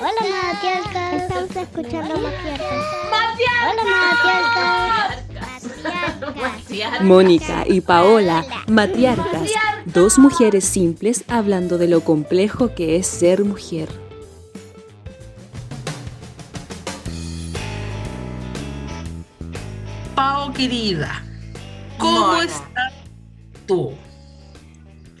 Hola, Matialca. Estamos escuchando Matialca. ¡Matiarcas! Hola, Matialca. Mónica y Paola, matriarcas, dos mujeres simples hablando de lo complejo que es ser mujer. Pao, querida, ¿cómo Mona. estás tú?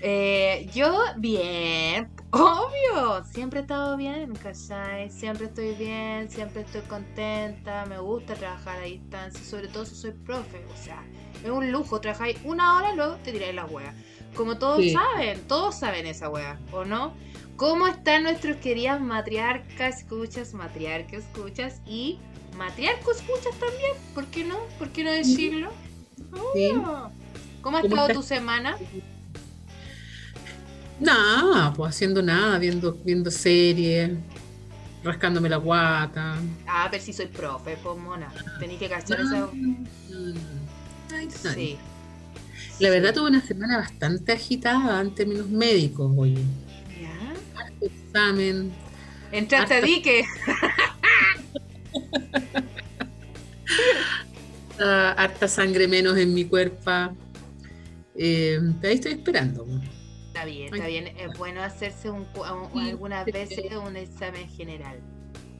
Eh, yo bien, obvio, siempre he estado bien, ¿cachai? Siempre estoy bien, siempre estoy contenta, me gusta trabajar a distancia, sobre todo si soy profe, o sea, es un lujo, trabajáis una hora y luego te tiráis la wea. Como todos Sí. saben, todos saben esa wea, ¿o no? ¿Cómo están nuestros queridas matriarcas, escuchas, matriarca, escuchas y matriarco escuchas también? ¿Por qué no? ¿Por qué no decirlo? Sí. ¿Cómo ha ¿Cómo estado tu semana? Nada, pues haciendo nada, viendo, viendo series, rascándome la guata. Ah, pero si soy profe, pues mona. Tenéis que cachar esa. Ay, ay. Sí. La verdad tuve una semana bastante agitada en términos médicos, oye. ¿Ya? Harto examen, Entraste a dique. ah, harta sangre menos en mi cuerpo. Eh, ahí estoy esperando. Está bien, está bien. Es bueno hacerse un, un- Sí. algunas veces un examen general.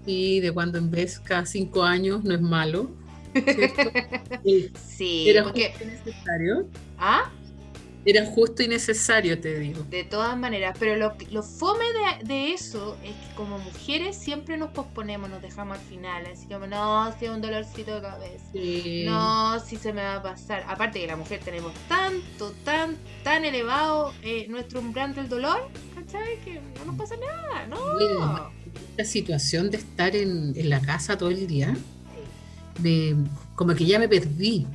Y de cuando en vez cada cinco años no es malo. Sí, Sí, Era porque. necesario. Ah, Era justo y necesario, te digo. de todas maneras. Pero lo, lo fome de, de eso es que como mujeres siempre nos posponemos, nos dejamos al final. Así como, no, si es un dolorcito de cabeza. Sí. No, si se me va a pasar. Aparte que la mujer tenemos tanto, tan, tan elevado eh, nuestro umbral del dolor, ¿cachai? Que no nos pasa nada, no. Esta situación de estar en, en la casa todo el día, de, como que ya me perdí.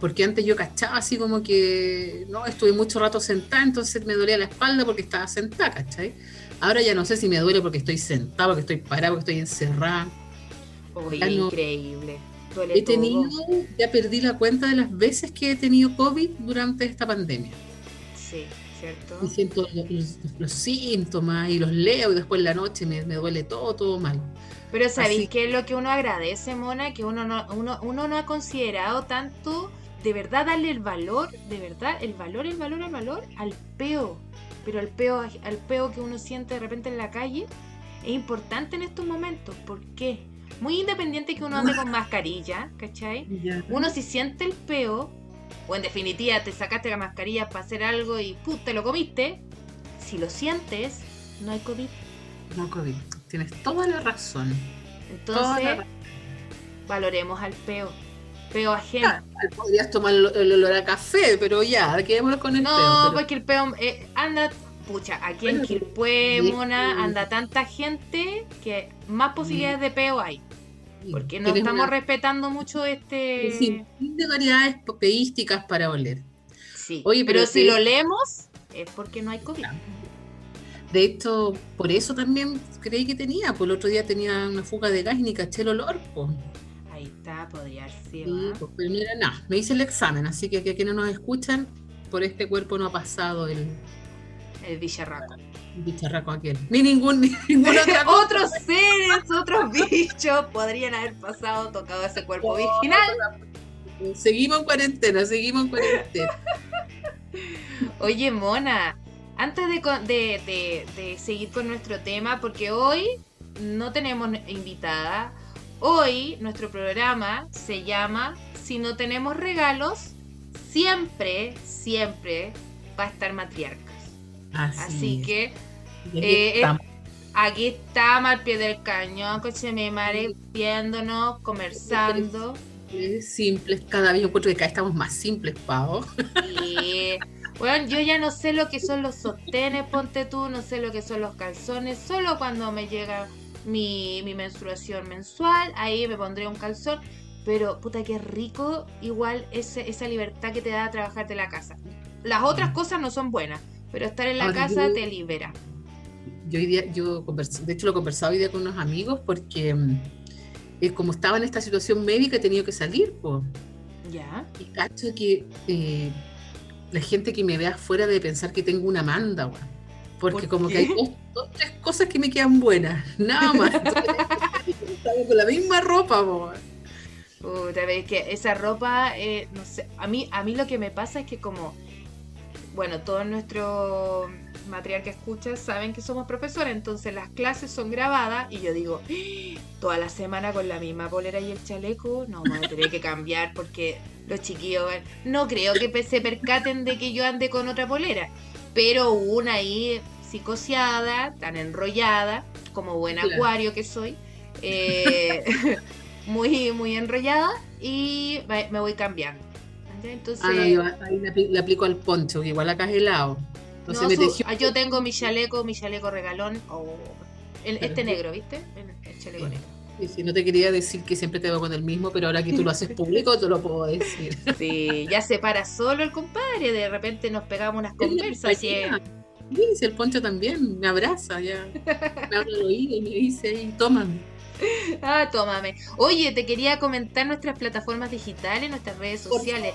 Porque antes yo cachaba así como que no, estuve mucho rato sentada, entonces me dolía la espalda porque estaba sentada, ¿cachai? Ahora ya no sé si me duele porque estoy sentada, porque estoy parada, porque estoy encerrada. Oye, Ya increíble. Duele He tenido, todo. ya perdí la cuenta de las veces que he tenido COVID durante esta pandemia. Sí, ¿cierto? Y siento los, síntomas y los leo y después en la noche me, me duele todo, todo mal. Pero ¿sabéis qué es lo que uno agradece, Mona? Que uno no, uno, uno no ha considerado tanto, de verdad, darle el valor, de verdad, el valor, el valor, el valor al peo. Pero al peo, al peo que uno siente de repente en la calle es importante en estos momentos. ¿Por qué? Muy independiente que uno ande con mascarilla, ¿cachai? Uno si siente el peo, o en definitiva te sacaste la mascarilla para hacer algo y ¡pum! te lo comiste, si lo sientes, no hay COVID. No COVID. Tienes toda la razón. La Entonces, valoremos al peo. Peo ajeno. razón. Podrías tomar el, el olor a café, pero ya, quedémonos con el no, peo, pero- porque el peo eh, anda, pucha, aquí en sí. Mona, anda tanta gente que más posibilidades de peo hay. Porque no estamos una- respetando mucho este... sinfín de variedades peísticas para oler. Sí, Oye, pero, pero si sí. lo leemos es porque no hay COVID. De hecho, por eso también creí que tenía, pues el otro día tenía una fuga de gas y ni caché el olor, pues. Está, podría ser. Sí, ¿ah? pues, era nada. Me hice el examen, así que, que quienes nos escuchan, por este cuerpo no ha pasado el El bicharraco. bicharraco aquel. Ni ningún, ni cosa. otros seres, otros bichos podrían haber pasado tocado ese cuerpo virginal. Seguimos en cuarentena, seguimos en cuarentena. Oye, Mona, antes de, de- de- de seguir con nuestro tema, porque hoy no tenemos invitada, hoy nuestro programa se llama Si no tenemos regalos, siempre, siempre va a estar matriarcas. Así, Así es. que eh, estamos. aquí estamos al pie del cañón, con mi madre viéndonos, conversando. simples, cada vez yo encuentro que cada vez estamos más simples, Pau. Y bueno, yo ya no sé lo que son los sostenes, ponte tú, no sé lo que son los calzones, solo cuando me llega mi, mi menstruación mensual, ahí me pondré un calzón, pero puta que rico igual ese, esa libertad que te da trabajar de la casa. Las otras cosas no son buenas, pero estar en la Ahora, casa yo- te libera. Yo hoy día, yo convers- de hecho lo he conversado hoy día con unos amigos porque mm, eh, como estaba en esta situación médica he tenido que salir, pues. ¿Ya? Y cacho que eh, la gente que me ve afuera debe pensar que tengo una manda, weón. Porque ¿Por como qué? que hay dos, tres cosas que me quedan buenas, nada más. Entonces, con la misma ropa, po. Puta, ves que esa ropa, eh, no sé, a mí, a mí lo que me pasa es que como, bueno, todo nuestro material que escuchas saben que somos profesores, entonces las clases son grabadas y yo digo, "Ah, toda la semana con la misma polera y el chaleco, no, me voy a tener que cambiar porque los chiquillos, no creo que se percaten de que yo ande con otra polera, pero una ahí psicoseada, tan enrollada, como buen Claro. acuario que soy, eh, muy, muy enrollada y me voy cambiando. Entonces, Ah, no, yo ahí le, apli- le aplico al poncho, que igual acá es helado. Entonces no, me su- tejió. ah, yo tengo mi chaleco, mi chaleco regalón, o el- este negro, ¿viste? El, chaleco Sí. negro. Y si no te quería decir que siempre te veo con el mismo, pero ahora que tú lo haces público, te lo puedo decir. Sí, ya se para solo el compadre, de repente nos pegamos unas conversas. Sí, si el poncho también me abraza, ya. Me habla al oído y me dice ahí, tómame. Ah, tómame. Oye, te quería comentar nuestras plataformas digitales, nuestras redes sociales.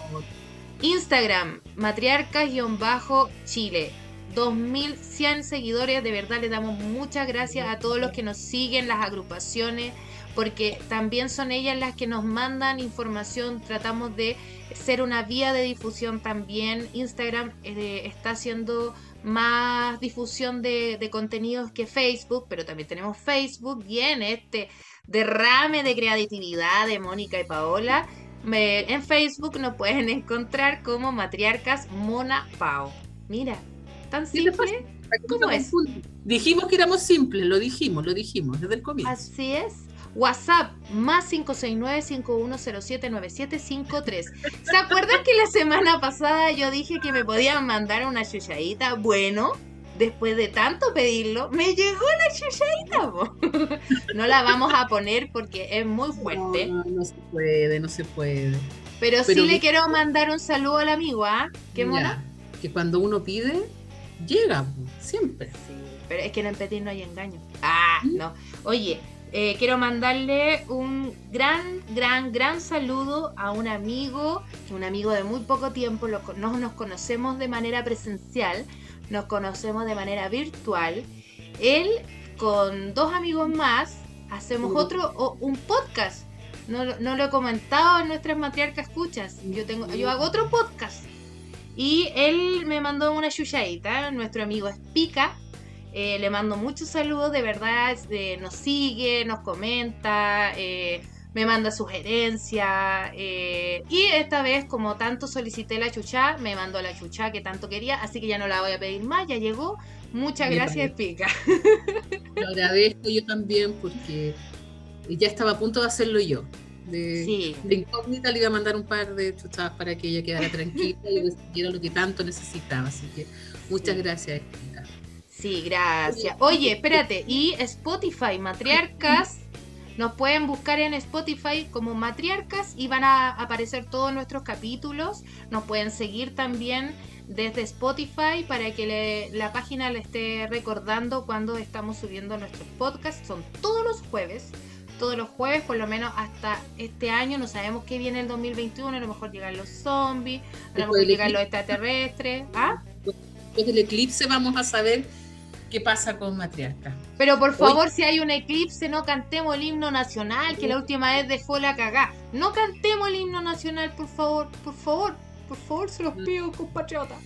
Instagram, matriarcas-chile. 2100 seguidores, de verdad le damos muchas gracias a todos los que nos siguen, las agrupaciones, porque también son ellas las que nos mandan información, tratamos de ser una vía de difusión también. Instagram eh, está haciendo más difusión de, de contenidos que Facebook, pero también tenemos Facebook, bien, este derrame de creatividad de Mónica y Paola. Me- en Facebook nos pueden encontrar como Matriarcas Mona Pao. Mira, tan ¿Qué te simple. ¿Cómo es? Dijimos que éramos simples, lo dijimos, lo dijimos desde el comienzo. Así es. WhatsApp más 569-5107-9753. ¿Se acuerdan que la semana pasada yo dije que me podían mandar una chuchadita? Bueno, después de tanto pedirlo, me llegó la chuchadita. po. No la vamos a poner porque es muy fuerte. No, no se puede, no se puede. Pero, Pero sí le quiero mandar un saludo al amigo, ¿ah? ¿Qué mona? Ya, Que cuando uno pide, llega, siempre. Sí, pero es que en el Petit no hay engaño. Ah, no. Oye, eh, quiero mandarle un gran, gran, gran saludo a un amigo, un amigo de muy poco tiempo, lo no nos conocemos de manera presencial, nos conocemos de manera virtual. Él, con dos amigos más, hacemos Mm. otro, o- un podcast. No, lo- no lo he comentado en nuestras matriarcas escuchas. Yo tengo, yo hago otro podcast. Y él me mandó una chuchadita. Nuestro amigo es Pica. Eh, le mando muchos saludos, de verdad. eh, nos sigue, nos comenta, eh, me manda sugerencias. eh, y esta vez, como tanto solicité la chuchá, me mandó la chuchá que tanto quería. Así que ya no la voy a pedir más, ya llegó. Muchas Me gracias. Pica. Lo agradezco yo también porque ya estaba a punto de hacerlo yo. De, Sí. de incógnita le iba a mandar un par de chuchadas para que ella quedara tranquila y decidiera lo que tanto necesitaba. Así que muchas Sí. gracias. Sí, gracias. Oye, espérate, y Spotify, Matriarcas, nos pueden buscar en Spotify como Matriarcas y van a aparecer todos nuestros capítulos. Nos pueden seguir también desde Spotify para que le- la página le esté recordando cuando estamos subiendo nuestros podcasts. Son todos los jueves. Todos los jueves, por lo menos hasta este año, no sabemos qué viene el 2021, a lo mejor llegan los zombies, a lo mejor llegan los extraterrestres. ¿Ah? Después del eclipse vamos a saber qué pasa con Matriarca. Pero por favor, si hay un eclipse, no cantemos el himno nacional, que la última vez dejó la cagá. No cantemos el himno nacional, por favor, por favor, por favor, se los pido, compatriota.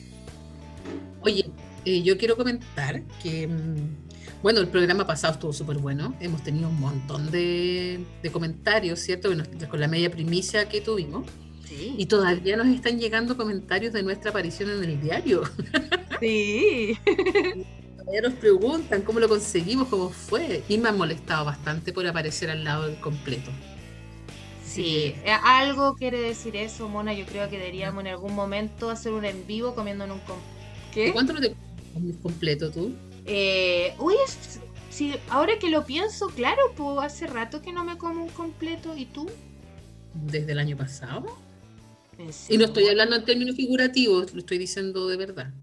Oye, eh, yo quiero comentar que, mm, bueno, el programa pasado estuvo súper bueno. Hemos tenido un montón de, de comentarios, ¿cierto? Bueno, con la media primicia que tuvimos. Sí. Y todavía nos están llegando comentarios de nuestra aparición en el diario. Sí. Todavía nos preguntan cómo lo conseguimos, cómo fue. Y me han molestado bastante por aparecer al lado del completo. Sí, eh, algo quiere decir eso, Mona. Yo creo que deberíamos en algún momento hacer un en vivo comiendo en un... com- ¿De ¿Qué? cuánto no te comes completo tú? Eh, uy, es- sí, ahora que lo pienso, claro, pues hace rato que no me como un completo. ¿Y tú? Desde el año pasado. ¿En Y no estoy hablando en términos figurativos, lo estoy diciendo de verdad.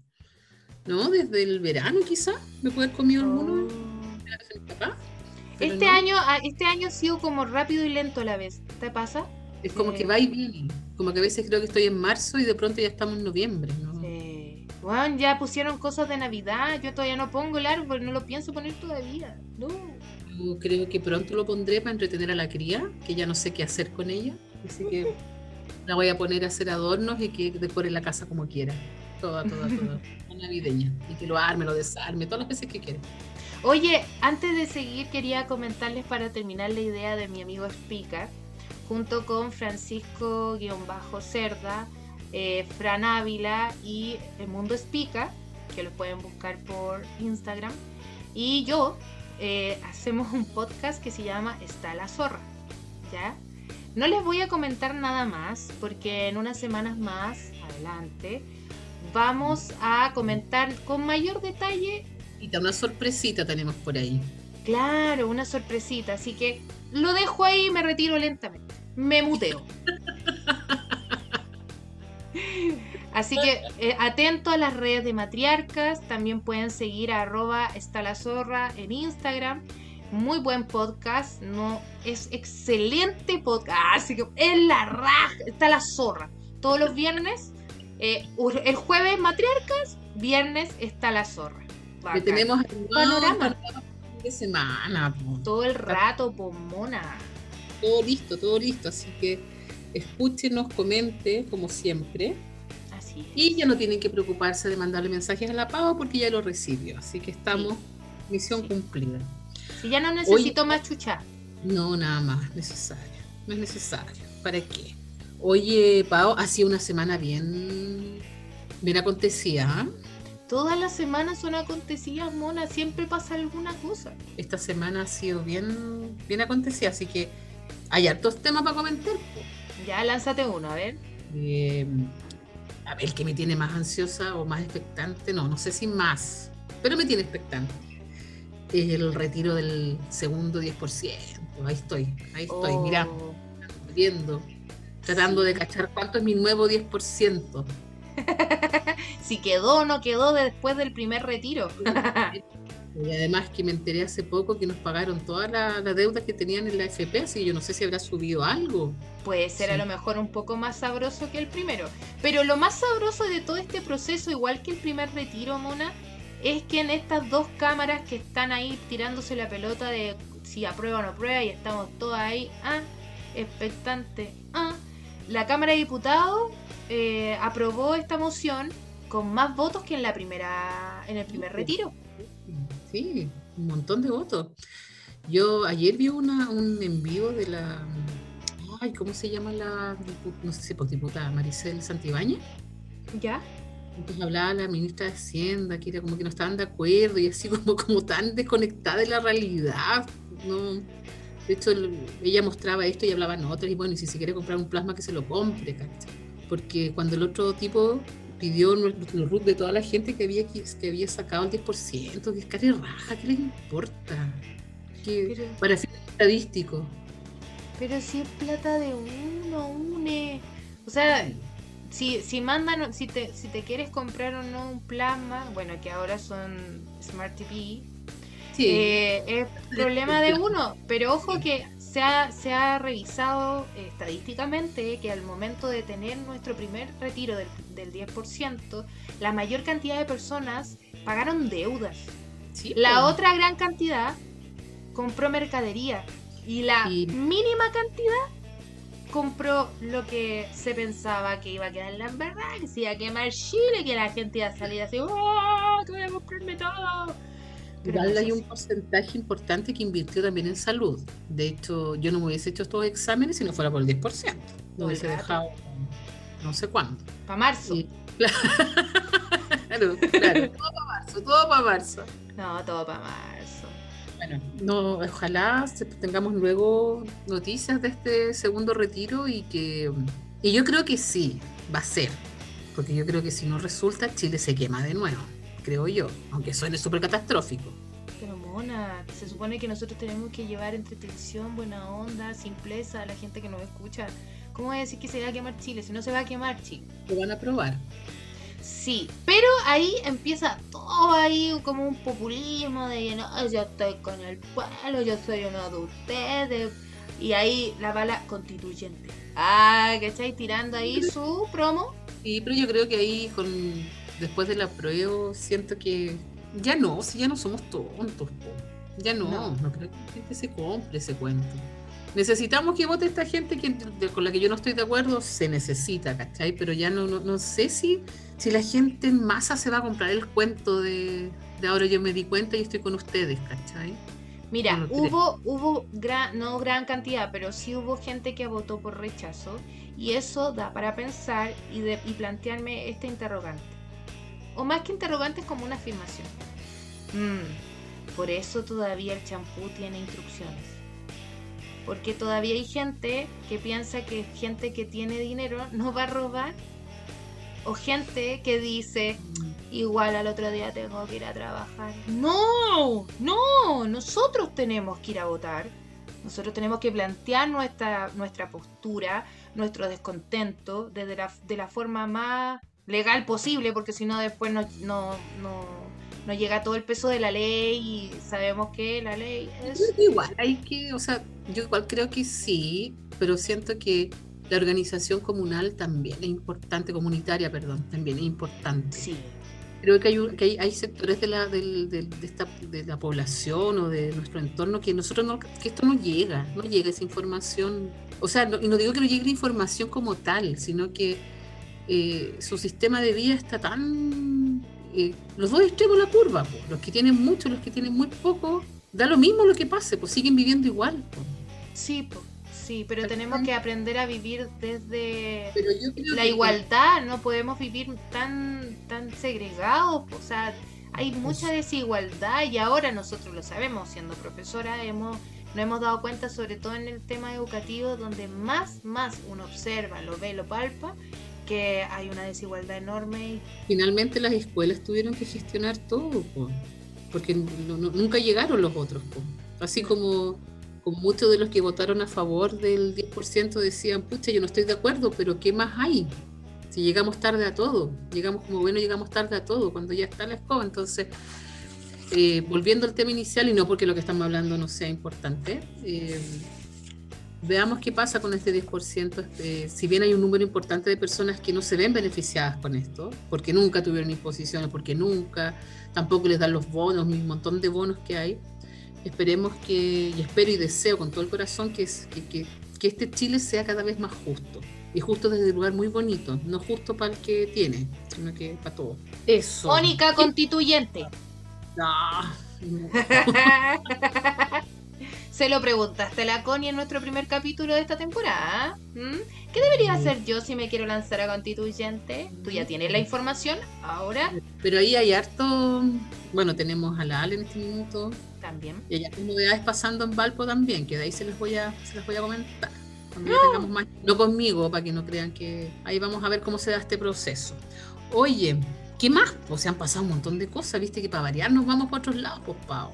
¿No? Desde el verano quizá me puede haber comido alguno. Oh. de Este no. año, ah, este año ha sido como rápido y lento a la vez. ¿Te pasa? Es como eh, que va y viene. Como que a veces creo que estoy en marzo y de pronto ya estamos en noviembre. ¿no? Sí. Bueno, ya pusieron cosas de Navidad. Yo todavía no pongo el árbol, no lo pienso poner todavía. No. Yo creo que pronto lo pondré para entretener a la cría, que ya no sé qué hacer con ella. Así que la voy a poner a hacer adornos y que decore la casa como quiera. Toda, toda, toda. navideña. Y que lo arme, lo desarme, todas las veces que quiera. Oye, antes de seguir, quería comentarles para terminar la idea de mi amigo Spica, junto con Francisco-Cerda, eh, Fran Ávila y El Mundo Spica, que los pueden buscar por Instagram. Y yo eh, hacemos un podcast que se llama Está la zorra. ¿Ya? No les voy a comentar nada más porque en unas semanas más adelante vamos a comentar con mayor detalle. Y una sorpresita tenemos por ahí. Claro, una sorpresita. Así que lo dejo ahí y me retiro lentamente. Me muteo. Así que eh, atento a las redes de matriarcas. También pueden seguir a arroba está la zorra en Instagram. Muy buen podcast. No, es excelente podcast. Así que en la raja. Está la zorra. Todos los viernes. Eh, el jueves matriarcas. Viernes está la zorra. Que tenemos el panorama de semana. Todo el rato, pomona. Todo listo, todo listo. Así que escúchenos, comente, como siempre. Y ya no tienen que preocuparse de mandarle mensajes a la Pau porque ya lo recibió. Así que estamos, misión cumplida. Y ya no necesito más chucha. No, nada más necesario. No es necesario. ¿Para qué? Oye, Pau, ha sido una semana bien, bien acontecida. ¿ah? Todas las semanas son acontecidas, mona. Siempre pasa alguna cosa. Esta semana ha sido bien, bien acontecida, así que hay hartos temas para comentar. Ya, lánzate uno, a ver. Eh, a ver, ¿qué me tiene más ansiosa o más expectante? No, no sé si más, pero me tiene expectante. Es el retiro del segundo 10%. Ahí estoy, ahí estoy, mira, oh. viendo, tratando de cachar cuánto es mi nuevo 10%. si quedó o no quedó después del primer retiro. Y además que me enteré hace poco que nos pagaron todas las la deudas que tenían en la FP, así que yo no sé si habrá subido algo. Puede ser a lo mejor un poco más sabroso que el primero. Pero lo más sabroso de todo este proceso, igual que el primer retiro, Mona, es que en estas dos cámaras que están ahí tirándose la pelota de si aprueba o no aprueba y estamos todas ahí, ah, expectante, ah, la Cámara de Diputados eh, aprobó esta moción con más votos que en la primera, en el primer retiro. Sí, un montón de votos. Yo ayer vi una, un envío de la. Ay, ¿cómo se llama la. No sé si por diputada, Maricel Santibáñez? ¿Ya? Entonces hablaba la ministra de Hacienda, que era como que no estaban de acuerdo y así como, como tan desconectada de la realidad. No. De hecho, ella mostraba esto y hablaba en otras, y bueno, y si se quiere comprar un plasma, que se lo compre, ¿cachai? Porque cuando el otro tipo pidió los RUT de toda la gente que había, que había sacado el 10%, que es cara raja, ¿qué les importa? Que, para fines estadísticos. Pero si es plata de uno, une. O sea, si, si mandan, si te, si te quieres comprar o no un plasma, bueno, que ahora son Smart TV, eh, es problema de uno. Pero ojo que se ha, se ha revisado estadísticamente que al momento de tener nuestro primer retiro del, del 10%, la mayor cantidad de personas pagaron deudas. la otra gran cantidad compró mercadería y la mínima cantidad compró lo que se pensaba que iba a quedar en la verdad, que se iba a quemar Chile, que la gente iba a salir así, ¡oh! Que voy a comprarme todo Igual hay un porcentaje importante que invirtió también en salud. De hecho, yo no me hubiese hecho estos exámenes si no fuera por el 10%. No hubiese dejado no sé cuándo. Para marzo. claro, claro. Todo para marzo, todo para marzo. No, todo para marzo. Bueno, no, ojalá tengamos luego noticias de este segundo retiro y que. Y yo creo que sí, va a ser. Porque yo creo que si no resulta, Chile se quema de nuevo creo yo, aunque suene súper catastrófico. Pero mona, se supone que nosotros tenemos que llevar entretención, buena onda, simpleza a la gente que nos escucha. ¿Cómo voy a decir que se va a quemar Chile si no se va a quemar Chile? Lo van a probar. Sí, pero ahí empieza todo ahí como un populismo de no, yo estoy con el pueblo, yo soy uno de ustedes. Y ahí la bala constituyente. Ah, que estáis tirando ahí su promo. Sí, pero yo creo que ahí con después del apruebo siento que ya no, si ya no somos tontos, po. ya no, No. no, creo que la gente se compre ese cuento. Necesitamos que vote esta gente que, de- con la que yo no estoy de acuerdo, se necesita, ¿cachai? Pero ya no, no, no sé si, si la gente en masa se va a comprar el cuento de, de ahora yo me di cuenta y estoy con ustedes, ¿cachai? Mira, hubo, hubo gran, no gran cantidad, pero sí hubo gente que votó por rechazo y eso da para pensar y, de- y plantearme este interrogante. O más que interrogante es como una afirmación. Mm, por eso todavía el champú tiene instrucciones. Porque todavía hay gente que piensa que gente que tiene dinero no va a robar. O gente que dice, Igual al otro día tengo que ir a trabajar. No, no, nosotros tenemos que ir a votar. Nosotros tenemos que plantear nuestra, nuestra postura, nuestro descontento, desde la, de la forma más legal posible, porque si no después no, no, no, no llega todo el peso de la ley y sabemos que la ley es... Igual hay que, o sea, yo igual creo que sí, pero siento que la organización comunal también es importante, comunitaria, perdón, también es importante. Sí, Creo que hay, un- que hay, hay sectores de la, del- del- de, esta, de la población o de nuestro entorno que nosotros no, que esto no llega, no llega esa información. O sea, no, y no digo que no llegue la información como tal, sino que eh, su sistema de vida está tan... eh, los dos extremos de la curva, po. los que tienen mucho, los que tienen muy poco, da lo mismo lo que pase, pues siguen viviendo igual. po. sí, po, sí, pero tenemos que aprender a vivir desde... La que- igualdad, no podemos vivir tan, tan segregados, o sea, hay mucha desigualdad y ahora nosotros lo sabemos, siendo profesora, hemos, nos hemos dado cuenta, sobre todo en el tema educativo, donde más, más uno observa, lo ve, lo palpa, que hay una desigualdad enorme. y- finalmente las escuelas tuvieron que gestionar todo, po, porque nunca llegaron los otros. Así como, como muchos de los que votaron a favor del 10% decían, pucha, yo no estoy de acuerdo, pero ¿qué más hay? Si llegamos tarde a todo, llegamos como bueno, llegamos tarde a todo, cuando ya está la escoba. Entonces, eh, volviendo al tema inicial, y no porque lo que estamos hablando no sea importante, eh, veamos qué pasa con este 10%. Este, si bien hay un número importante de personas que no se ven beneficiadas con esto, porque nunca tuvieron imposiciones, porque nunca, tampoco les dan los bonos, un montón de bonos que hay, esperemos que, y espero y deseo con todo el corazón que, es- que, que- que este Chile sea cada vez más justo. Y justo desde un lugar muy bonito, no justo para el que tiene, sino que para todos. Eso. Mónica constituyente. Ah, no. Se lo preguntaste a la Connie en nuestro primer capítulo de esta temporada. ¿m? ¿Qué debería hacer yo si me quiero lanzar a constituyente? Tú ya tienes la información, ahora Pero ahí hay harto, bueno, tenemos a la Ale en este minuto, también. y hay hartas novedades pasando en Valpo también, que de ahí se las voy a, se las voy a comentar. Cuando ya tengamos más, no conmigo, para que no crean que ahí vamos a ver cómo se da este proceso. Oye, ¿qué más? Pues se han pasado un montón de cosas, viste que para variar nos vamos para otros lados, pues Pau.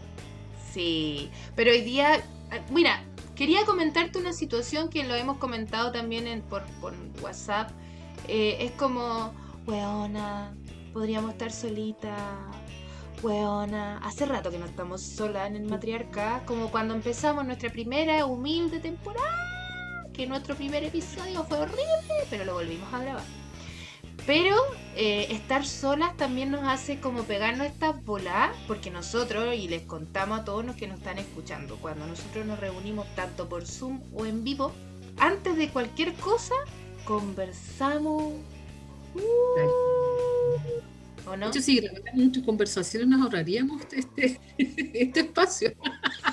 Sí, pero hoy día, ah, mira, quería comentarte una situación que lo hemos comentado también en, por, por WhatsApp. Eh, es como, weona, podríamos estar solita. Weona, hace rato que no estamos solas en el matriarca, como cuando empezamos nuestra primera humilde temporada, que nuestro primer episodio fue horrible, pero lo volvimos a grabar. Pero eh, estar solas también nos hace como pegarnos estas bolas, porque nosotros, y les contamos a todos los que nos están escuchando, cuando nosotros nos reunimos tanto por Zoom o en vivo, antes de cualquier cosa, conversamos. Uh, ¿O no? De hecho, si grabáramos muchas conversaciones nos ahorraríamos este, este espacio.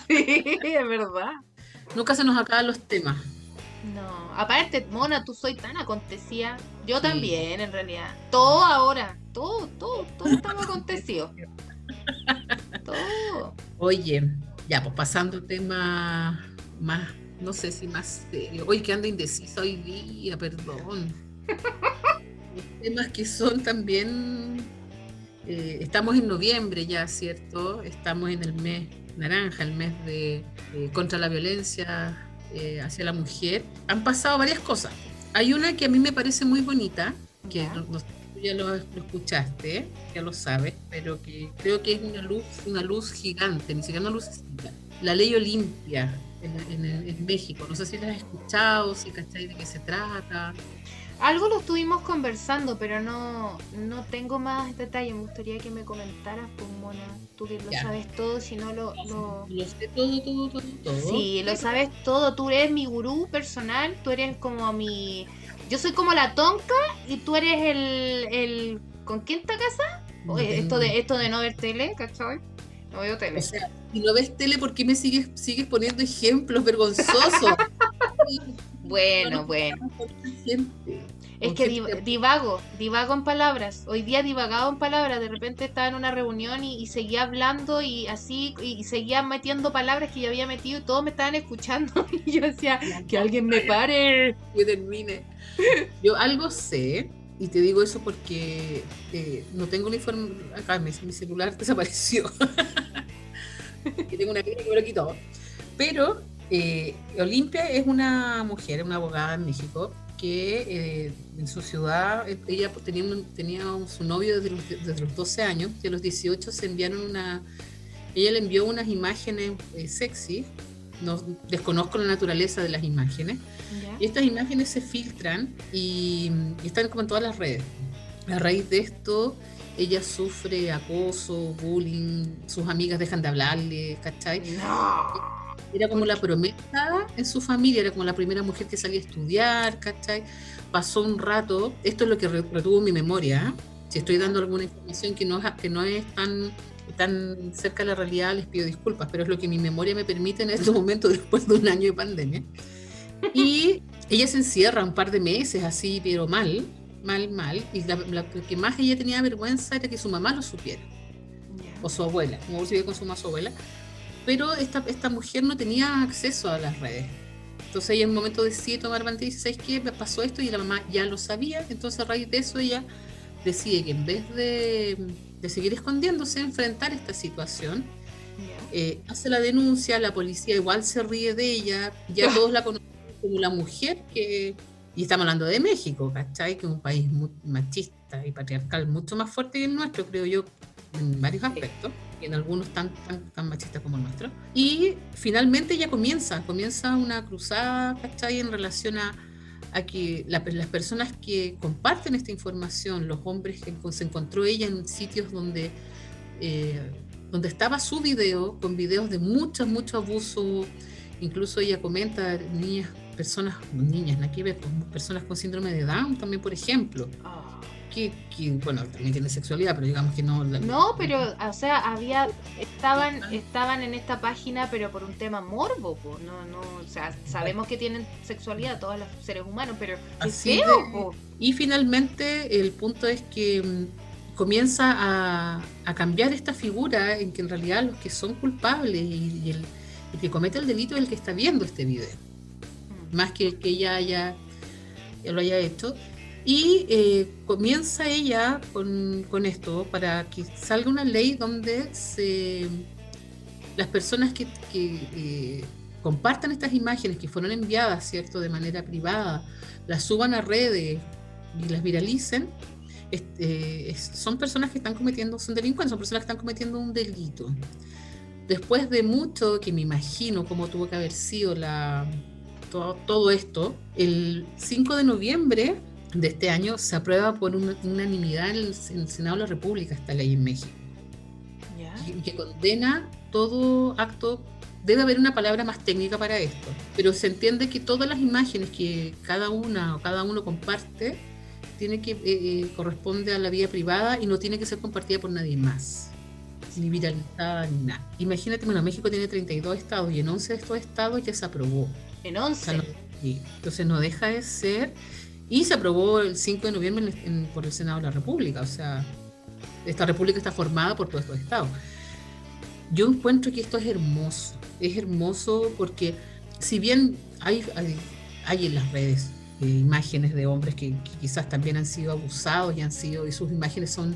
Sí, es verdad. Nunca se nos acaban los temas. No, aparte, Mona, tú soy tan acontecida. Yo Sí. también, en realidad. Todo ahora, todo, todo, todo estamos acontecidos. Todo. Oye, ya, pues pasando a temas más, no sé si más serio. Oye, que ando indecisa hoy día, perdón. temas que son también. eh, estamos en noviembre ya, ¿cierto? Estamos en el mes naranja, el mes de eh, contra la violencia eh, hacia la mujer. Han pasado varias cosas. Hay una que a mí me parece muy bonita, que no- no- tú ya lo, lo escuchaste, ya lo sabes, pero que creo que es una luz, una luz gigante, ni siquiera una lucecita. La ley Olimpia en, en- en México. No sé si la has escuchado, si cacháis de qué se trata. Algo lo estuvimos conversando, pero no, no tengo más detalles. Me gustaría que me comentaras, pues, Mona. Tú que lo Ya. sabes todo, si no lo... lo... Lo sé todo, todo, todo, todo. Sí, lo sabes todo. Tú eres mi gurú personal. Tú eres como mi. Yo soy como la tonca y tú eres el. el... ¿Con quién casas? No Oye, esto, de, esto de no ver tele, ¿cachai? No veo tele. O sea, si no ves tele, ¿por qué me sigues, sigues poniendo ejemplos vergonzosos? Bueno, bueno. Gente. Es ¿Con que div- divago, divago en palabras. Hoy día divagado en palabras. De repente estaba en una reunión y, y seguía hablando y así, y, y seguía metiendo palabras que yo había metido y todos me estaban escuchando. Y yo decía, que alguien me pare. que termine. Yo algo sé, y te digo eso porque eh, no tengo la información. Acá mi, mi celular desapareció. y tengo una que me lo quitó. Pero eh, Olimpia es una mujer, una abogada en México, que eh, en su ciudad, eh, ella tenía, un- tenía su novio desde los, desde los 12 años, y a los 18 se enviaron una. Ella le envió unas imágenes eh, sexy. No, desconozco la naturaleza de las imágenes. Y estas imágenes se filtran y, y están como en todas las redes. A raíz de esto, ella sufre acoso, bullying, sus amigas dejan de hablarle, ¿cachai? No. Era como la promesa en su familia, era como la primera mujer que salía a estudiar, ¿cachai? Pasó un rato, esto es lo que re- retuvo mi memoria, ¿eh? si estoy dando alguna información que no, es- que no es tan, tan cerca de la realidad, les pido disculpas, pero es lo que mi memoria me permite en este momento después de un año de pandemia. Y ella se encierra un par de meses así, pero mal, mal, mal, y la, la- lo que más ella tenía vergüenza era que su mamá lo supiera o su abuela, como vive con su más su abuela, pero esta, esta mujer no tenía acceso a las redes. Entonces ella en un momento decide tomar bandera y dice, ¿sabes qué? Me pasó esto y la mamá ya lo sabía, entonces a raíz de eso ella decide que en vez de, de seguir escondiéndose, enfrentar esta situación, eh, hace la denuncia, la policía igual se ríe de ella, ya todos la conocen como la mujer que... Y estamos hablando de México, ¿cachai? Que es un país muy machista y patriarcal, mucho más fuerte que el nuestro, creo yo, en varios aspectos, en algunos tan, tan, tan machistas como el nuestro. Y finalmente ella comienza, comienza una cruzada, ¿cachai? En relación a, a que la- las personas que comparten esta información, los hombres que se encontró ella en sitios donde, eh, donde estaba su video, con videos de mucho, mucho abuso, incluso ella comenta niñas, personas, niñas, nada que ver, con personas con síndrome de Down también, por ejemplo, Ah. Que, que, bueno, también tiene sexualidad, pero digamos que no... la- No, pero, o sea, había, estaban, estaban en esta página, pero por un tema morbo, po. no, no, o sea, sabemos que tienen sexualidad todos los seres humanos, pero Así feo, de-. Y finalmente el punto es que mm, comienza a, a cambiar esta figura en que en realidad los que son culpables y, y el, el que comete el delito es el que está viendo este video, más que el que ella haya ya lo haya hecho. Y eh, comienza ella con, con esto para que salga una ley donde las personas que, que, eh, compartan estas imágenes que fueron enviadas, ¿cierto?, de manera privada, las suban a redes y las viralicen, es- son personas que están cometiendo, son delincuentes, son personas que están cometiendo un delito. Después de mucho, que me imagino cómo tuvo que haber sido la, todo, todo esto, el 5 de noviembre de este año se aprueba por una- unanimidad en el, en el Senado de la República esta ley en México y que condena todo acto. Debe haber una palabra más técnica para esto, pero se entiende que todas las imágenes que cada una o cada uno comparte tiene que eh, eh, corresponde a la vida privada y no tiene que ser compartida por nadie más, ni viralizada ni nada. Imagínate, bueno, México tiene 32 estados y en 11 de estos estados ya se aprobó. En O 11. sea, no- y entonces no deja de ser. Y se aprobó el 5 de noviembre en- en- por el Senado de la República. O sea, esta república está formada por todos estos estados. Yo encuentro que esto es hermoso. Es hermoso porque si bien hay, hay, hay en las redes eh, imágenes de hombres que, que quizás también han sido abusados y han sido, y sus imágenes son,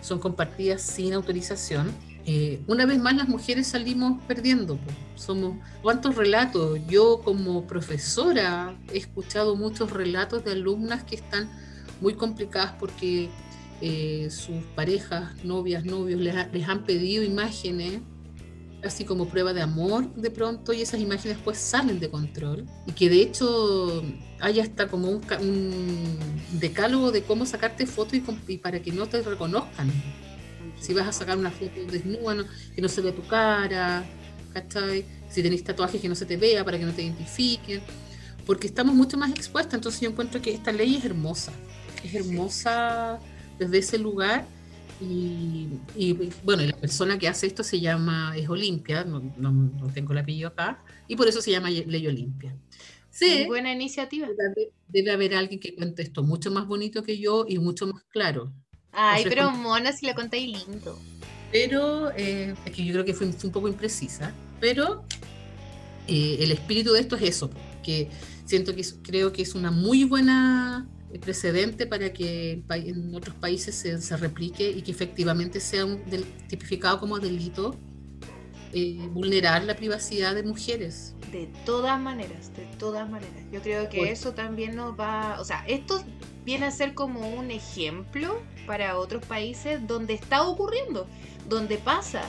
son compartidas sin autorización, eh, una vez más las mujeres salimos perdiendo. po. Somos cuántos relatos. Yo como profesora he escuchado muchos relatos de alumnas que están muy complicadas porque eh, sus parejas, novias, novios les, ha- les han pedido imágenes así como prueba de amor de pronto y esas imágenes después salen de control y que de hecho hay hasta como un, un decálogo de cómo sacarte fotos y, para que no te reconozcan. Si vas a sacar una foto desnuda, que no se vea tu cara, ¿cachai? Si tenés tatuajes que no se te vea para que no te identifiquen, porque estamos mucho más expuestas, entonces yo encuentro que esta ley es hermosa, es hermosa desde ese lugar y, bueno, la persona que hace esto se llama, es Olimpia, no, no, tengo el apellido acá, y por eso se llama Ley Olimpia. Sí, buena iniciativa. Debe, haber alguien que cuente esto mucho más bonito que yo y mucho más claro. Ay, pero mona, si la contáis lindo. Pero eh, es que yo creo que fue, un poco imprecisa, pero eh, el espíritu de esto es eso, que siento que creo que es una muy buena precedente para que en otros países se, replique y que efectivamente sea un tipificado como delito eh, vulnerar la privacidad de mujeres. De todas maneras, de todas maneras. Yo creo que eso también nos va, o sea, esto viene a ser como un ejemplo para otros países donde está ocurriendo, donde pasa,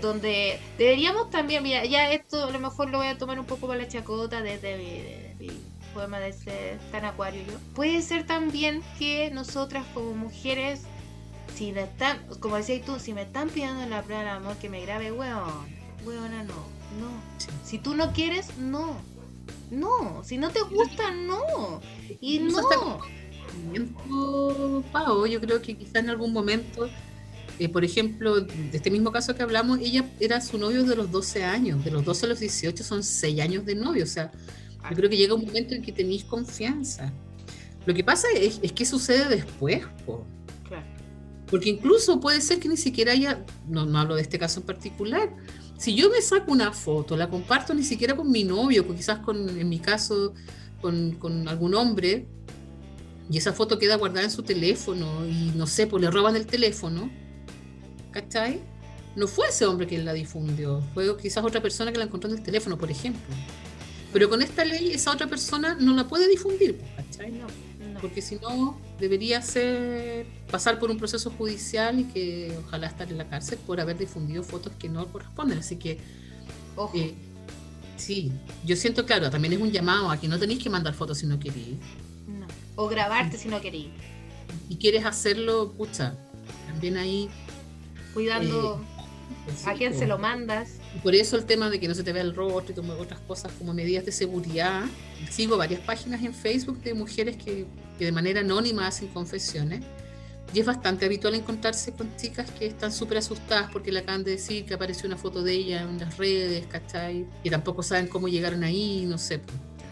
donde deberíamos también, mira, ya esto a lo mejor lo voy a tomar un poco para la chacota desde de, poema de ese tan acuario yo. Puede ser también que nosotras como mujeres, si me están, como decías tú, si me están pidiendo en la prueba del amor que me grabe, weón, weona no, no. Si tú no quieres, no. No, si no te gusta, no. Y no. Pau, yo creo que quizás en algún momento, eh, por ejemplo, de este mismo caso que hablamos, ella era su novio de los 12 años, de los 12 a los 18 son 6 años de novio, o sea, yo creo que llega un momento en que tenéis confianza. Lo que pasa es, es que sucede después, porque incluso puede ser que ni siquiera haya, no, no hablo de este caso en particular, si yo me saco una foto, la comparto ni siquiera con mi novio, quizás con, en mi caso con, con, algún hombre, y esa foto queda guardada en su teléfono y no sé, pues le roban el teléfono, ¿cachai? No fue ese hombre quien la difundió, fue quizás otra persona que la encontró en el teléfono, por ejemplo. Pero con esta ley esa otra persona no la puede difundir, ¿cachai? No, Porque si no, debería ser pasar por un proceso judicial y que ojalá estar en la cárcel por haber difundido fotos que no corresponden. Así que, Ojo. Eh, sí, yo siento, claro, también es un llamado a que no tenéis que mandar fotos si no queréis. No. O grabarte si no queréis. Y quieres hacerlo, pucha, también ahí... Cuidando eh, a quién se lo mandas y por eso el tema de que no se te vea el rostro y como otras cosas como medidas de seguridad. Sigo varias páginas en Facebook de mujeres que, que de manera anónima hacen confesiones. Y es bastante habitual encontrarse con chicas que están súper asustadas porque le acaban de decir que apareció una foto de ella en las redes, ¿cachai? Y tampoco saben cómo llegaron ahí, no sé.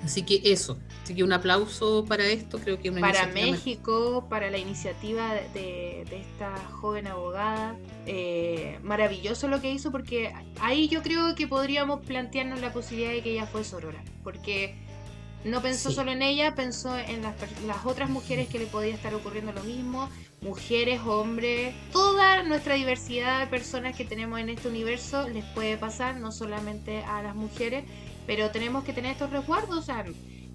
Así que eso, así que un aplauso para esto, creo que Para México, para la iniciativa de, esta joven abogada, eh, maravilloso lo que hizo porque ahí yo creo que podríamos plantearnos la posibilidad de que ella fue sorora, porque no pensó solo en ella, pensó en las, las otras mujeres que le podía estar ocurriendo lo mismo, mujeres, hombres, toda nuestra diversidad de personas que tenemos en este universo les puede pasar, no solamente a las mujeres pero tenemos que tener estos resguardos, o sea,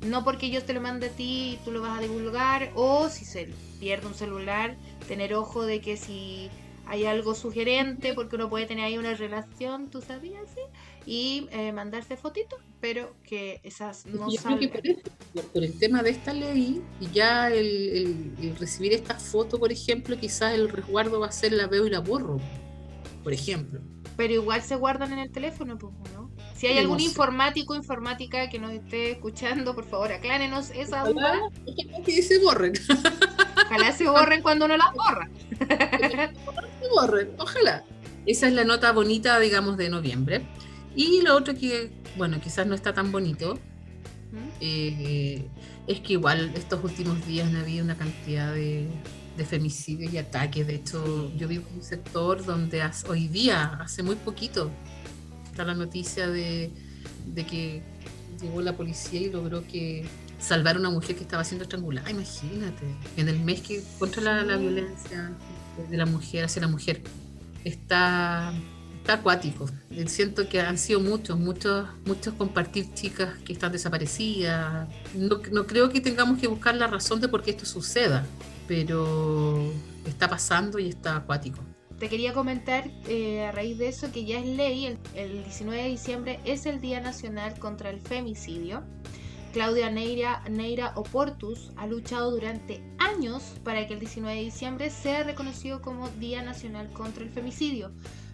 no porque yo te lo mande a ti y tú lo vas a divulgar, o si se pierde un celular, tener ojo de que si hay algo sugerente, porque uno puede tener ahí una relación, tú sabías, ¿sí? y eh, mandarse fotitos, pero que esas no yo Creo que por, el tema de esta ley, y ya el, el, recibir esta foto, por ejemplo, quizás el resguardo va a ser la veo y la borro, por ejemplo. Pero igual se guardan en el teléfono, pues, ¿no? Si hay algún informático informática que nos esté escuchando, por favor, aclárenos esa duda. Que se borren. Ojalá se borren cuando uno las borra. se borren, ojalá. Esa es la nota bonita, digamos, de noviembre. Y lo otro que, bueno, quizás no está tan bonito, ¿Mm? eh, es que igual estos últimos días ha habido una cantidad de, de femicidios y ataques. De hecho, yo vivo en un sector donde hoy día, hace muy poquito, está la noticia de, que llegó la policía y logró que salvar a una mujer que estaba siendo estrangulada. Imagínate, en el mes que contra la, violencia de la mujer hacia la mujer está, está acuático. Siento que han sido muchos, muchos, muchos compartir chicas que están desaparecidas. No, no creo que tengamos que buscar la razón de por qué esto suceda, pero está pasando y está acuático. Te quería comentar eh, a raíz de eso que ya es ley, el, el 19 de diciembre es el Día Nacional contra el Femicidio. Claudia Neira, Neira Oportus ha luchado durante años para que el 19 de diciembre sea reconocido como Día Nacional contra el Femicidio,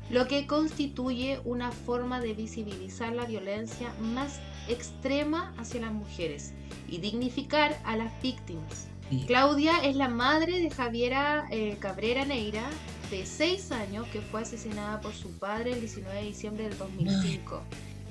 lo que constituye una forma de visibilizar la violencia más extrema hacia las mujeres y dignificar a las víctimas. Claudia es la madre de Javiera eh, Cabrera Neira, de 6 años, que fue asesinada por su padre el 19 de diciembre del 2005.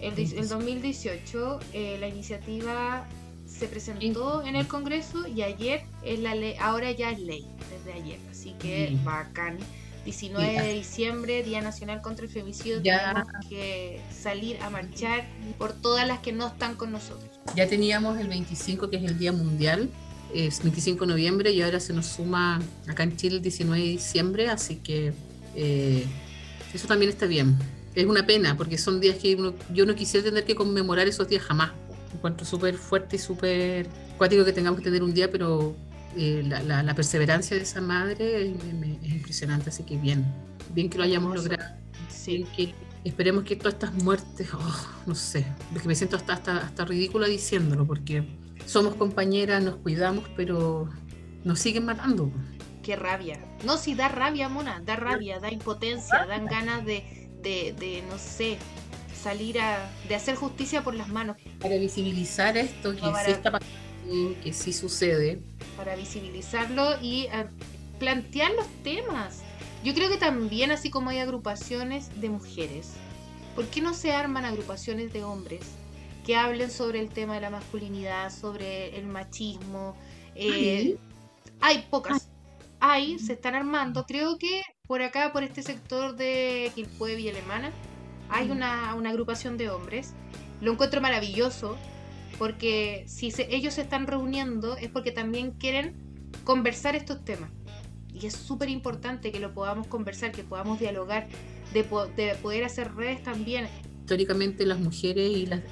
El, 2018 eh, la iniciativa se presentó en el Congreso y ayer es la ley, ahora ya es ley, desde ayer. Así que bacán. 19 de diciembre, Día Nacional contra el Femicidio, tenemos que salir a marchar por todas las que no están con nosotros. Ya teníamos el 25, que es el Día Mundial, es 25 de noviembre, y ahora se nos suma acá en Chile el 19 de diciembre, así que eh, eso también está bien es una pena, porque son días que yo no quisiera tener que conmemorar esos días jamás. Encuentro súper fuerte y súper cuático que tengamos que tener un día, pero eh, la, perseverancia de esa madre es, impresionante, así que bien, bien que lo hayamos logrado. Sí. Que esperemos que todas estas muertes, oh, no sé, porque me siento hasta, hasta, hasta ridícula diciéndolo, porque somos compañeras, nos cuidamos, pero nos siguen matando. Qué rabia. No, si da rabia, Mona, da rabia, da impotencia, dan ganas de, de, no sé, salir a, de hacer justicia por las manos. Para visibilizar esto, que sí está pasando, que sí sucede. Para visibilizarlo y eh, plantear los temas. Yo creo que también, así como hay agrupaciones de mujeres, ¿por qué no se arman agrupaciones de hombres que hablen sobre el tema de la masculinidad, sobre el machismo? Eh, hay pocas. Hay, se están armando. Creo que por acá, por este sector de Quilpue y Alemana, hay una, agrupación de hombres. Lo encuentro maravilloso porque si ellos se están reuniendo es porque también quieren conversar estos temas. Y es súper importante que lo podamos conversar, que podamos dialogar, de, poder hacer redes también. Históricamente las mujeres y las,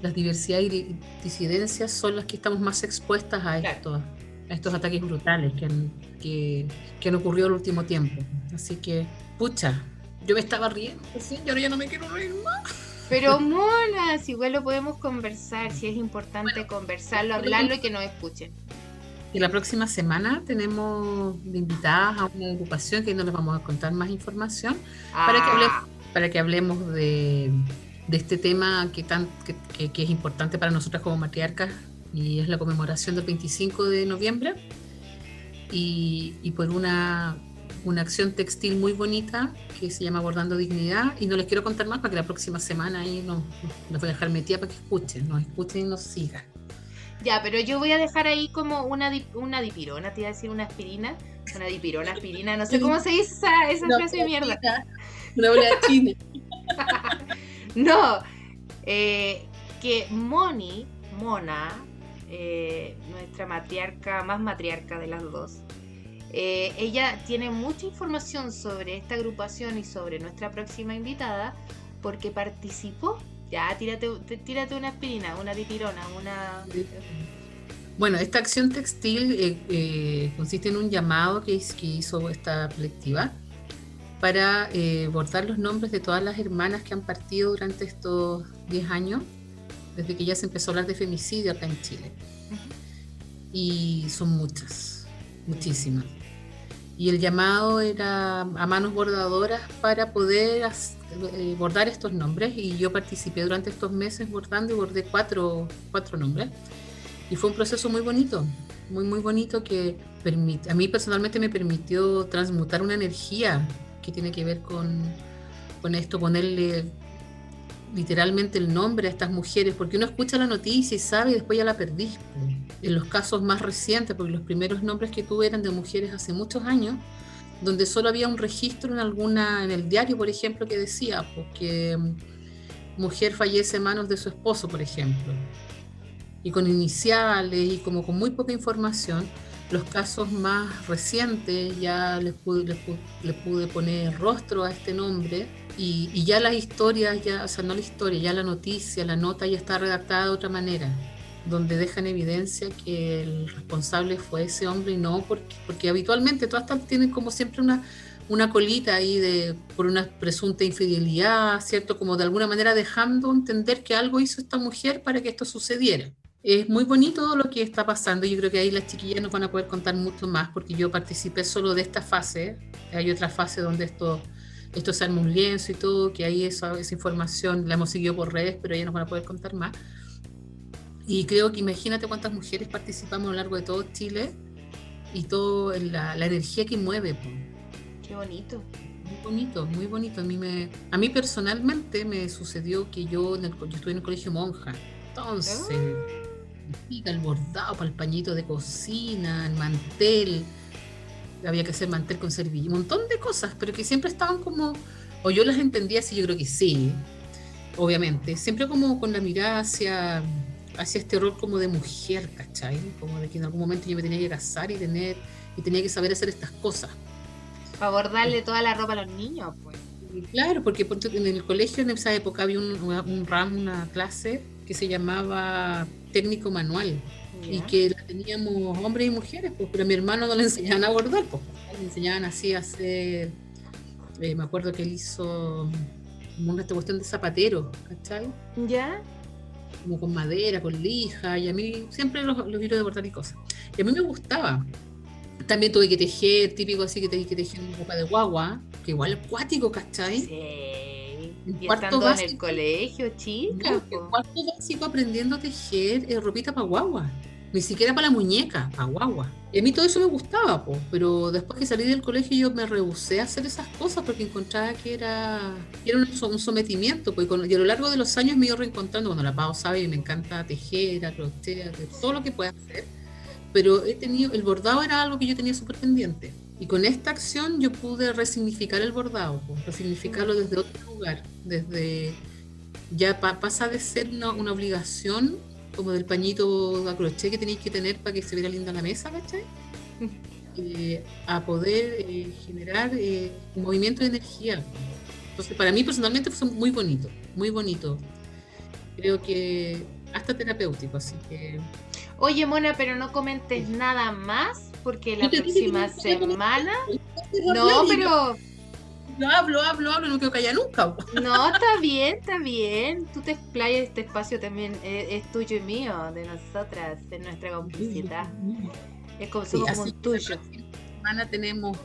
las diversidades y disidencias son las que estamos más expuestas a esto estos ataques brutales que han, que, han ocurrido el último tiempo. Así que, pucha, yo me estaba riendo, ¿sí? y ahora ya no me quiero reír más. Pero mola, si igual lo podemos conversar, si es importante conversarlo, hablarlo y que nos escuchen. Y la próxima semana tenemos invitadas a una agrupación que no les vamos a contar más información para, que ah. Para que hablemos de, de este tema que, tan, que, que, es importante para nosotras como matriarcas y es la conmemoración del 25 de noviembre y, y por una, una, acción textil muy bonita que se llama Bordando Dignidad y no les quiero contar más para que la próxima semana ahí nos, nos voy a dejar metida para que escuchen, nos escuchen y nos sigan. Ya, pero yo voy a dejar ahí como una, una dipirona, te iba a decir una aspirina, una dipirona, aspirina, no sé cómo se dice esa, esa clase de mierda. Una china. no, eh, que Moni, Mona, eh, nuestra matriarca, más matriarca de las dos. Eh, ella tiene mucha información sobre esta agrupación y sobre nuestra próxima invitada porque participó. Ya, tírate, tírate una aspirina, una dipirona, una... Bueno, esta acción textil eh, consiste en un llamado que, hizo esta colectiva para bordar los nombres de todas las hermanas que han partido durante estos 10 años desde que ya se empezó a hablar de femicidio acá en Chile. Y son muchas, muchísimas. Y el llamado era a manos bordadoras para poder eh, bordar estos nombres. Y yo participé durante estos meses bordando y bordé cuatro, cuatro nombres. Y fue un proceso muy bonito, muy, muy bonito que a mí personalmente me permitió transmutar una energía que tiene que ver con, con esto, ponerle literalmente el nombre a estas mujeres, porque uno escucha la noticia y sabe y después ya la perdí. En los casos más recientes, porque los primeros nombres que tuve eran de mujeres hace muchos años, donde solo había un registro en alguna, en el diario, por ejemplo, que decía porque mm, mujer fallece en manos de su esposo, por ejemplo, y con iniciales y como con muy poca información. Los casos más recientes ya les pude, les pude poner rostro a este nombre y, ya las historias, ya, o sea, no la historia, ya la noticia, la nota ya está redactada de otra manera, donde deja en evidencia que el responsable fue ese hombre y no porque, porque habitualmente todas tienen como siempre una, una colita ahí de, por una presunta infidelidad, ¿cierto? Como de alguna manera dejando entender que algo hizo esta mujer para que esto sucediera. Es muy bonito lo que está pasando. Yo creo que ahí las chiquillas nos van a poder contar mucho más porque yo participé solo de esta fase. Hay otra fase donde esto, esto se arma un lienzo y todo, que ahí esa, esa información la hemos seguido por redes, pero ellas nos van a poder contar más. Y creo que imagínate cuántas mujeres participamos a lo largo de todo Chile y toda la, la, energía que mueve. Qué bonito. Muy bonito, muy bonito. A mí, me, a mí personalmente me sucedió que yo, en el, yo estuve en el colegio monja. Entonces, el bordado para el pañito de cocina, el mantel. Había que hacer mantel con servilleta, un montón de cosas, pero que siempre estaban como, o yo las entendía así, yo creo que sí, obviamente. Siempre como con la mirada hacia, hacia este rol como de mujer, ¿cachai? Como de que en algún momento yo me tenía que casar y tener, y tenía que saber hacer estas cosas. Para bordarle toda la ropa a los niños, pues. Claro, porque en el colegio en esa época había un, un ramo, una clase que se llamaba técnico manual y que la teníamos hombres y mujeres, pues, pero a mi hermano no le enseñaban a bordar, pues, le enseñaban así a hacer, eh, me acuerdo que él hizo como una cuestión de zapatero, ¿cachai? Ya. Como con madera, con lija, y a mí siempre los, los de bordar y cosas. Y a mí me gustaba, también tuve que tejer, típico así que tenés que tejer una ropa de guagua, que igual es cuático, ¿cachai? Sí. Cuarto básico, en el colegio, chica. cuarto básico aprendiendo a tejer eh, ropita para guagua. Ni siquiera para la muñeca, para guagua. Y a mí todo eso me gustaba, po, pero después que salí del colegio yo me rehusé a hacer esas cosas porque encontraba que era, era un, sometimiento. Pues, y a lo largo de los años me iba reencontrando, cuando la Pau sabe, y me encanta tejer, a todo lo que pueda hacer pero he tenido, el bordado era algo que yo tenía súper pendiente. Y con esta acción yo pude resignificar el bordado, pues, resignificarlo desde otro lugar, desde ya pasa de ser una, una, obligación como del pañito a crochet que tenéis que tener para que se viera linda la mesa, ¿cachai? Eh, a poder eh, generar eh, movimiento de energía. Entonces, para mí personalmente fue muy bonito, muy bonito. Creo que hasta terapéutico, así que Oye, Mona, pero no comentes nada más porque la próxima semana. No, pero. Yo hablo, hablo, hablo, no quiero callar nunca. No, está bien, está bien. Tú te explayas, este espacio también es, tuyo y mío, de nosotras, de nuestra complicidad. Es como somos como un tuyo. semana tenemos,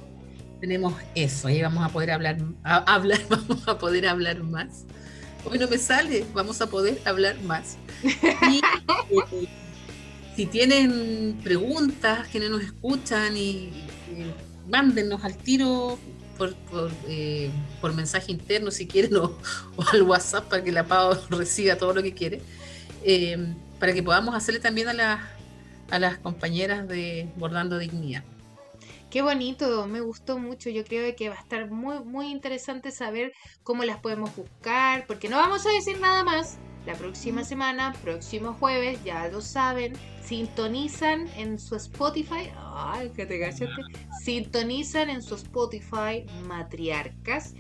tenemos eso, ahí vamos a poder hablar, hablar, vamos a poder hablar más. Hoy no me sale, vamos a poder hablar más. Y, eh, si tienen preguntas, que no nos escuchan y, mándennos al tiro por, eh, por, mensaje interno si quieren o, al WhatsApp para que la Pau reciba todo lo que quiere, eh, para que podamos hacerle también a, las a las compañeras de Bordando Dignidad. Qué bonito, me gustó mucho. Yo creo que va a estar muy, muy interesante saber cómo las podemos buscar, porque no vamos a decir nada más. La próxima semana, próximo jueves, ya lo saben, sintonizan en su Spotify. Ay, que te cachaste. Sintonizan en su Spotify matriarcas.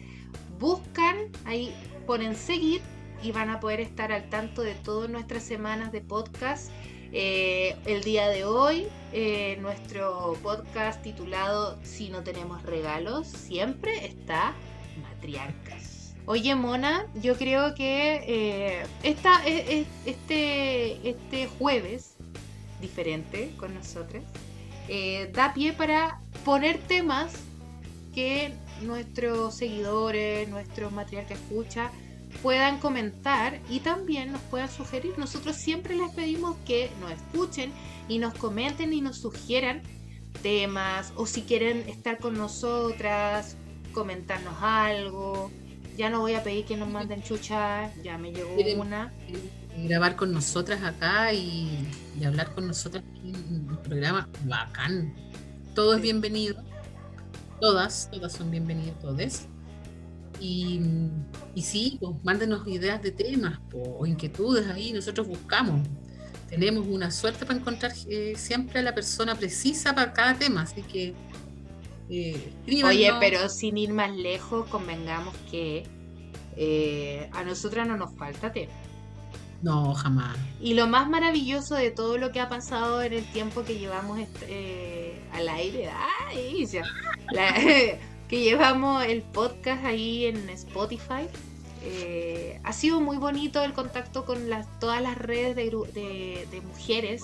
Buscan, ahí ponen seguir y van a poder estar al tanto de todas nuestras semanas de podcast. Eh, el día de hoy, eh, nuestro podcast titulado Si no tenemos regalos, siempre está matriarcas. Oye, Mona, yo creo que eh, esta, e, e, este, este jueves, diferente con nosotros, eh, da pie para poner temas que nuestros seguidores, nuestros material que escucha, puedan comentar y también nos puedan sugerir. Nosotros siempre les pedimos que nos escuchen y nos comenten y nos sugieran temas o si quieren estar con nosotras, comentarnos algo ya no voy a pedir que nos manden chucha, ya me llegó una. Grabar con nosotras acá y, hablar con nosotras en un programa bacán. Todo es bienvenido. Todas, todas son bienvenidas, todas. Y, y sí, pues mándenos ideas de temas o inquietudes ahí, nosotros buscamos. Tenemos una suerte para encontrar eh, siempre a la persona precisa para cada tema, así que eh, Oye, pero sin ir más lejos, convengamos que eh, a nosotras no nos falta tema. No, jamás. Y lo más maravilloso de todo lo que ha pasado en el tiempo que llevamos eh, al aire, ay, que llevamos el podcast ahí en Spotify. Eh, ha sido muy bonito el contacto con las, todas las redes de, de- de mujeres,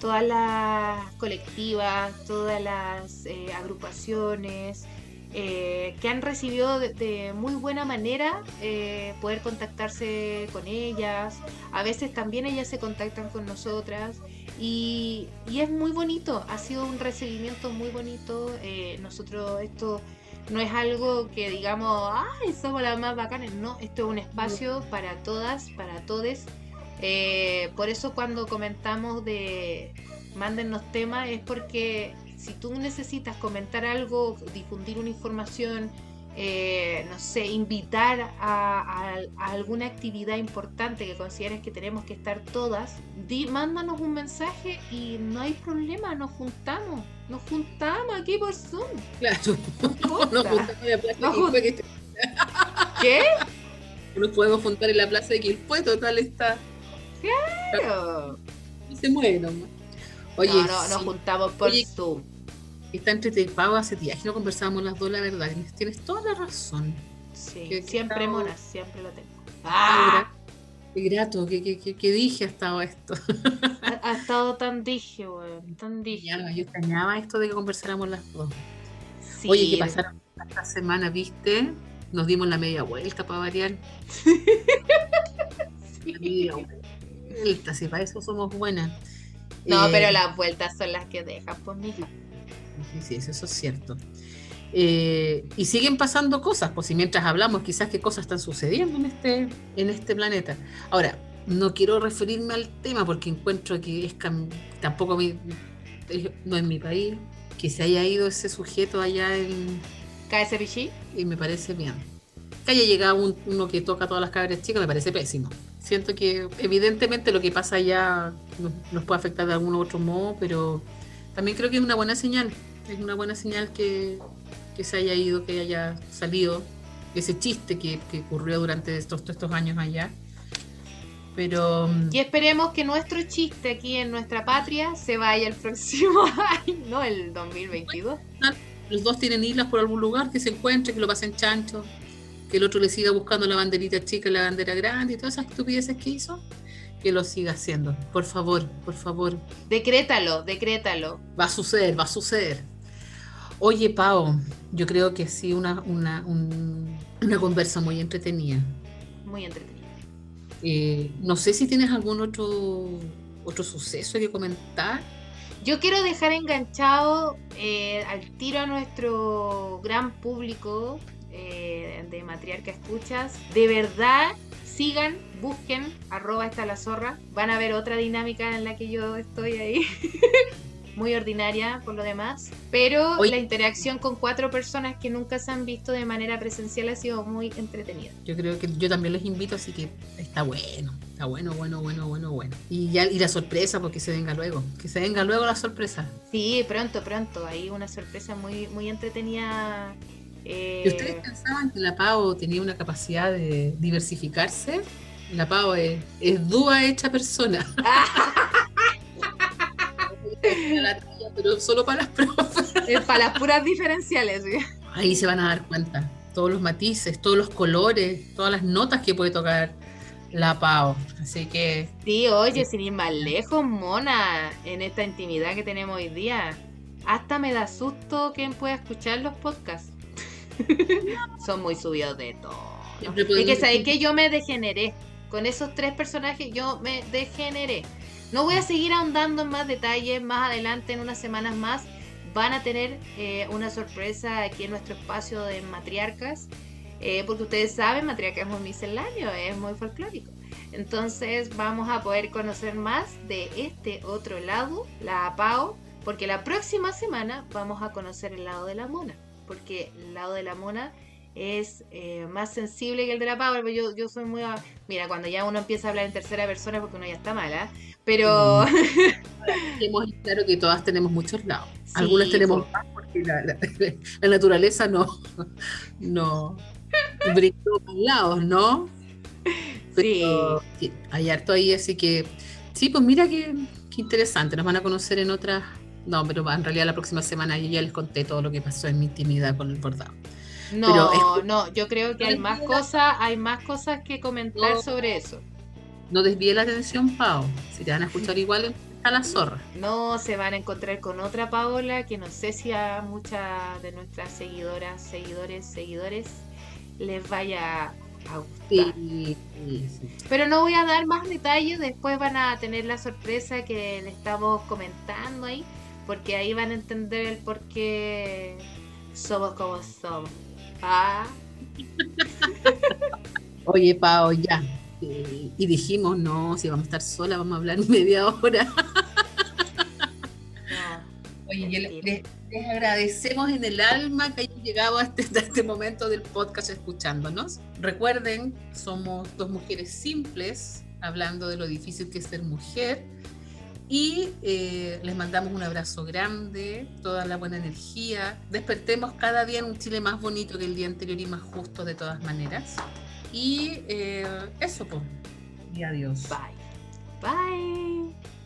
todas las colectivas, todas las eh, agrupaciones, eh, que han recibido de, muy buena manera eh, poder contactarse con ellas. A veces también ellas se contactan con nosotras. Y, y es muy bonito, ha sido un recibimiento muy bonito. nosotros esto no es algo que digamos, ay, somos las más bacanas. No, esto es un espacio para todas, para todes. Eh, por eso cuando comentamos de mándennos temas es porque si tú necesitas comentar algo, difundir una información, eh, no sé, invitar a, a- a alguna actividad importante que consideres que tenemos que estar todas, di, mándanos un mensaje y no hay problema, nos juntamos, nos juntamos aquí por Zoom. Claro. no Nos juntamos en la plaza Nos de Quilpue, que ¿Qué? nos podemos juntar en la plaza de Quilpue, total está. Claro. Y se mueve nomás. Oye, no, no, nos sí, juntamos por Oye, Zoom. está entretenido hace días que no conversábamos las dos, la verdad. Tienes- toda la razón. Sí, que- que siempre estamos- mona, siempre lo tengo. Ah. Qué grato, qué, qué, qué- qué dije hasta esto. Ha, ha estado tan dije, weón, tan dije. Ya, no, yo extrañaba esto de que conversáramos las dos. Sí, Oye, ¿qué pasaron esta semana, viste? Nos dimos la media vuelta para variar. La media vuelta, si para eso somos buenas. No, Eh, pero las vueltas son las que dejan, pues, mija. Sí, sí, eso, eso es cierto. Eh, y siguen pasando cosas, pues si mientras hablamos quizás qué cosas están sucediendo en este, en este planeta. Ahora, no quiero referirme al tema porque encuentro que es tampoco mi- es- no es mi país, que se haya ido ese sujeto allá en, KSPG. y me parece bien. Que haya llegado un- uno que toca todas las cabras chicas me parece pésimo. Siento que evidentemente lo que pasa allá nos, nos puede afectar de algún otro modo, pero también creo que es una buena señal. Es una buena señal que, que se haya ido, que haya salido ese chiste que, que ocurrió durante estos, todos estos años allá. Pero Y esperemos que nuestro chiste aquí en nuestra patria se vaya el próximo año, no el 2022. los dos tienen islas por algún lugar, que se encuentren, que lo pasen chancho, que el otro le siga buscando la banderita chica la bandera grande y todas esas estupideces que hizo, que lo siga haciendo. Por favor, por favor. Decrétalo, decrétalo. Va a suceder, va a suceder. Oye, Pau, yo creo que sí, una, una, un- una conversa muy entretenida. Muy entretenido. Eh, no sé si tienes algún otro, otro suceso que comentar. Yo quiero dejar enganchado eh, al tiro a nuestro gran público eh, de Matriarca Escuchas. De verdad, sigan, busquen, arroba esta la zorra. Van a ver otra dinámica en la que yo estoy ahí. Muy ordinaria por lo demás. Pero Oye. la interacción con cuatro personas que nunca se han visto de manera presencial ha sido muy entretenida. Yo creo que yo también les invito, así que está bueno, está bueno, bueno, bueno, bueno, bueno. Y ya y la sorpresa, porque se venga luego, que se venga luego la sorpresa. Sí, pronto, pronto. Hay una sorpresa muy, muy entretenida. Eh, ¿Y ustedes pensaban que la Pau tenía una capacidad de diversificarse? La Pau es, es dúa hecha persona. Pero solo para las profes. Para las puras diferenciales. ¿sí? Ahí se van a dar cuenta. Todos los matices, todos los colores, todas las notas que puede tocar la Pau. Así que Sí, oye, sin ir más lejos, mona, en esta intimidad que tenemos hoy día. Hasta me da susto quien pueda escuchar los podcasts. Son muy subidos de todo. Es que sabéis que yo me degeneré. Con esos tres personajes yo me degeneré. No voy a seguir ahondando en más detalles. Más adelante, en unas semanas más, van a tener eh, una sorpresa aquí en nuestro espacio de matriarcas. Eh, porque ustedes saben, matriarca es muy misceláneo, es muy folclórico. Entonces vamos a poder conocer más de este otro lado, la APAO, porque la próxima semana vamos a conocer el lado de la mona, porque el lado de la mona es eh, más sensible que el de la APAO. Yo, yo soy muy... a- Mira, cuando ya uno empieza a hablar en tercera persona, porque uno ya está mala, pero... Hemos claro que todas tenemos muchos lados. Sí, Algunas tenemos más porque la, la- la naturaleza no, no brindó más lados, ¿no? Pero sí, hay harto ahí, así que sí, pues mira qué, qué interesante. Nos van a conocer en otras, No, pero en realidad la próxima semana yo ya les conté todo lo que pasó en mi intimidad con el bordado. No, no, yo creo que hay más cosas, hay más cosas que comentar No. sobre eso. No desvíe la atención, Pau. Si te van a escuchar igual, a la zorra. No se van a encontrar con otra Paola que no sé si a muchas de nuestras seguidoras, seguidores, seguidores les vaya a gustar. Sí, sí, sí. Pero no voy a dar más detalles, después van a tener la sorpresa que le estamos comentando ahí, porque ahí van a entender el por qué somos como somos. Ah, Oye, Pau, ya. Eh, y dijimos, no, si vamos a estar sola, vamos a hablar media hora. no. Oye, les, les agradecemos en el alma que hayan llegado a este, este momento del podcast escuchándonos. Recuerden, somos dos mujeres simples, hablando de lo difícil que es ser mujer. Y eh, les mandamos un abrazo grande, toda la buena energía. Despertemos cada día en un Chile más bonito que el día anterior y más justo de todas maneras. Y eh, eso, pues. Y adiós. Bye. Bye.